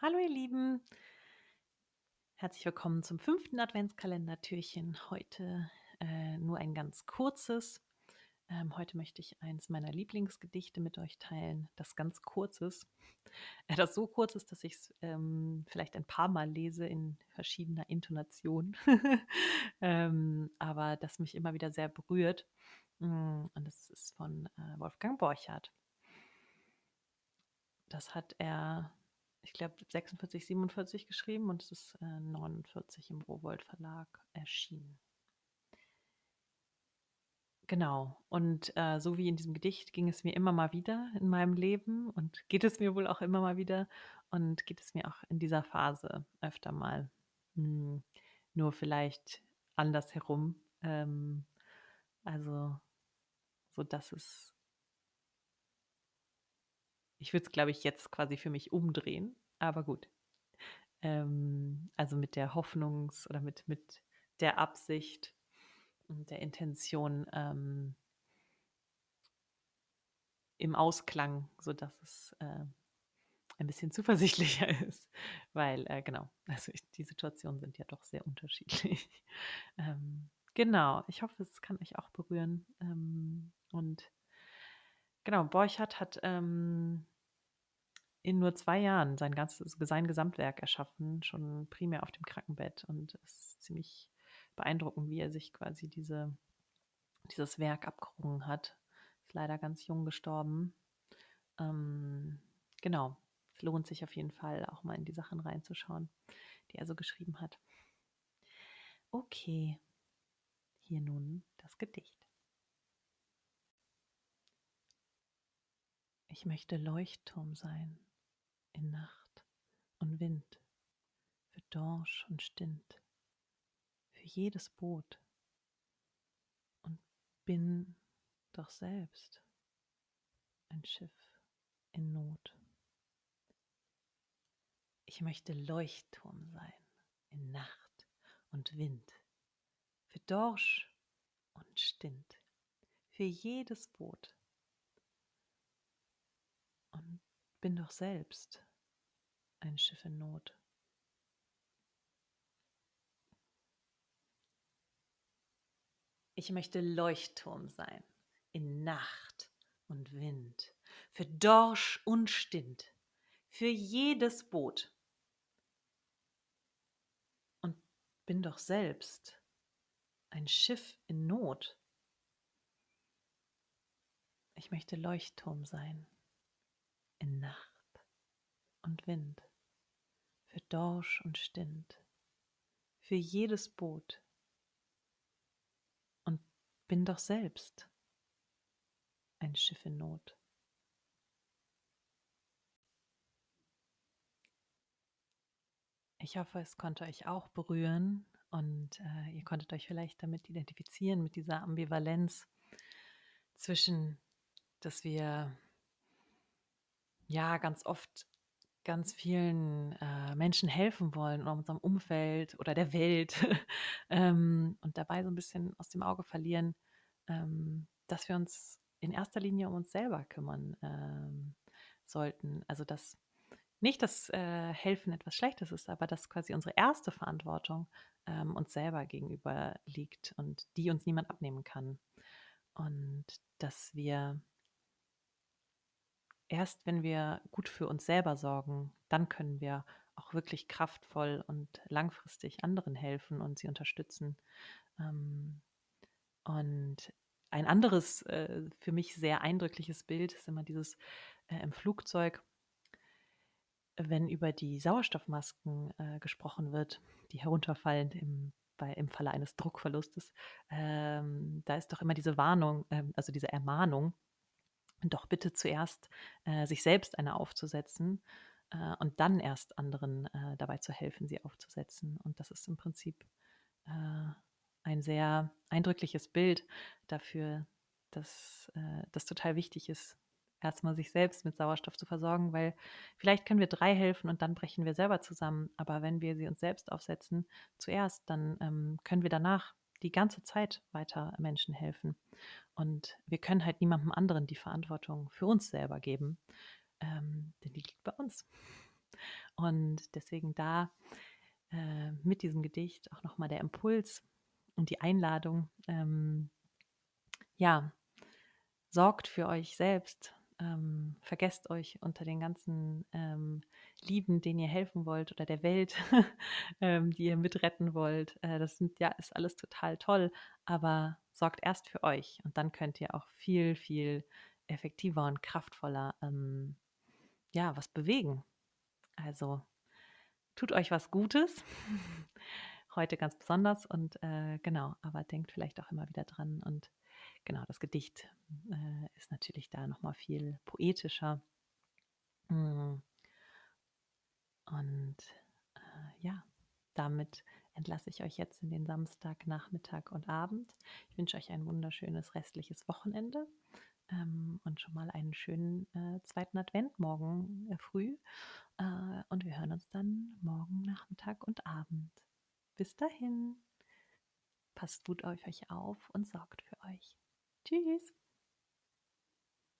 Hallo ihr Lieben, herzlich willkommen zum fünften Adventskalender-Türchen. Heute äh, nur ein ganz kurzes. Ähm, heute möchte ich eins meiner Lieblingsgedichte mit euch teilen, das ganz kurz ist. Äh, das so kurz ist, dass ich es ähm, vielleicht ein paar Mal lese in verschiedener Intonation, ähm, aber das mich immer wieder sehr berührt. Mm, und das ist von äh, Wolfgang Borchardt. Das hat er ich glaube, 46, 47 geschrieben und es ist äh, 49 im Rowold Verlag erschienen. Genau. Und äh, so wie in diesem Gedicht ging es mir immer mal wieder in meinem Leben und geht es mir wohl auch immer mal wieder und geht es mir auch in dieser Phase öfter mal. Hm, nur vielleicht andersherum. Ähm, also, so dass es ich würde es, glaube ich, jetzt quasi für mich umdrehen, aber gut. Ähm, also mit der Hoffnungs- oder mit, mit der Absicht und der Intention ähm, im Ausklang, sodass es äh, ein bisschen zuversichtlicher ist, weil äh, genau, also ich, die Situationen sind ja doch sehr unterschiedlich. ähm, genau, ich hoffe, es kann euch auch berühren. Ähm, und genau, Borchardt hat ähm, in nur zwei Jahren sein ganzes, sein Gesamtwerk erschaffen, schon primär auf dem Krankenbett. Und es ist ziemlich beeindruckend, wie er sich quasi diese, dieses Werk abgerungen hat. Ist leider ganz jung gestorben. Ähm, genau, es lohnt sich auf jeden Fall auch mal in die Sachen reinzuschauen, die er so geschrieben hat. Okay, hier nun das Gedicht. Ich möchte Leuchtturm sein in Nacht und Wind, für Dorsch und Stint, für jedes Boot und bin doch selbst ein Schiff in Not. Ich möchte Leuchtturm sein in Nacht und Wind, für Dorsch und Stint, für jedes Boot und bin doch selbst ein Schiff in Not. Ich möchte Leuchtturm sein in Nacht und Wind, für Dorsch und Stint, für jedes Boot. Und bin doch selbst ein Schiff in Not. Ich möchte Leuchtturm sein in Nacht und Wind für Dorsch und Stint, für jedes Boot. Und bin doch selbst ein Schiff in Not. Ich hoffe, es konnte euch auch berühren und äh, ihr konntet euch vielleicht damit identifizieren, mit dieser Ambivalenz zwischen, dass wir ja ganz oft ganz vielen äh, Menschen helfen wollen oder unserem Umfeld oder der Welt ähm, und dabei so ein bisschen aus dem Auge verlieren, ähm, dass wir uns in erster Linie um uns selber kümmern ähm, sollten. Also dass nicht dass äh, Helfen etwas Schlechtes ist, aber dass quasi unsere erste Verantwortung ähm, uns selber gegenüber liegt und die uns niemand abnehmen kann. Und dass wir erst wenn wir gut für uns selber sorgen, dann können wir auch wirklich kraftvoll und langfristig anderen helfen und sie unterstützen. Ähm, und ein anderes, äh, für mich sehr eindrückliches Bild ist immer dieses äh, im Flugzeug, wenn über die Sauerstoffmasken äh, gesprochen wird, die herunterfallen im, bei, im Falle eines Druckverlustes. Ähm, da ist doch immer diese Warnung, ähm, also diese Ermahnung, doch bitte zuerst äh, sich selbst eine aufzusetzen äh, und dann erst anderen äh, dabei zu helfen, sie aufzusetzen. Und das ist im Prinzip äh, ein sehr eindrückliches Bild dafür, dass äh, das total wichtig ist, erstmal sich selbst mit Sauerstoff zu versorgen, weil vielleicht können wir drei helfen und dann brechen wir selber zusammen. Aber wenn wir sie uns selbst aufsetzen, zuerst, dann ähm, können wir danach die ganze Zeit weiter Menschen helfen. Und wir können halt niemandem anderen die Verantwortung für uns selber geben, ähm, denn die liegt bei uns. Und deswegen da äh, mit diesem Gedicht auch nochmal der Impuls und die Einladung, ähm, ja, sorgt für euch selbst, ähm, vergesst euch unter den ganzen ähm, Lieben, denen ihr helfen wollt oder der Welt, ähm, die ihr mitretten wollt. Äh, das sind, ja, ist alles total toll, aber sorgt erst für euch und dann könnt ihr auch viel, viel effektiver und kraftvoller ähm, ja, was bewegen. Also tut euch was Gutes. Heute ganz besonders und äh, genau, aber denkt vielleicht auch immer wieder dran und genau, das Gedicht äh, ist natürlich da nochmal viel poetischer. Mm. Und äh, ja, damit entlasse ich euch jetzt in den Samstag, Nachmittag und Abend. Ich wünsche euch ein wunderschönes restliches Wochenende ähm, und schon mal einen schönen äh, zweiten Advent morgen äh, früh. Äh, und wir hören uns dann morgen Nachmittag und Abend. Bis dahin, passt gut auf euch auf und sorgt für euch. Tschüss.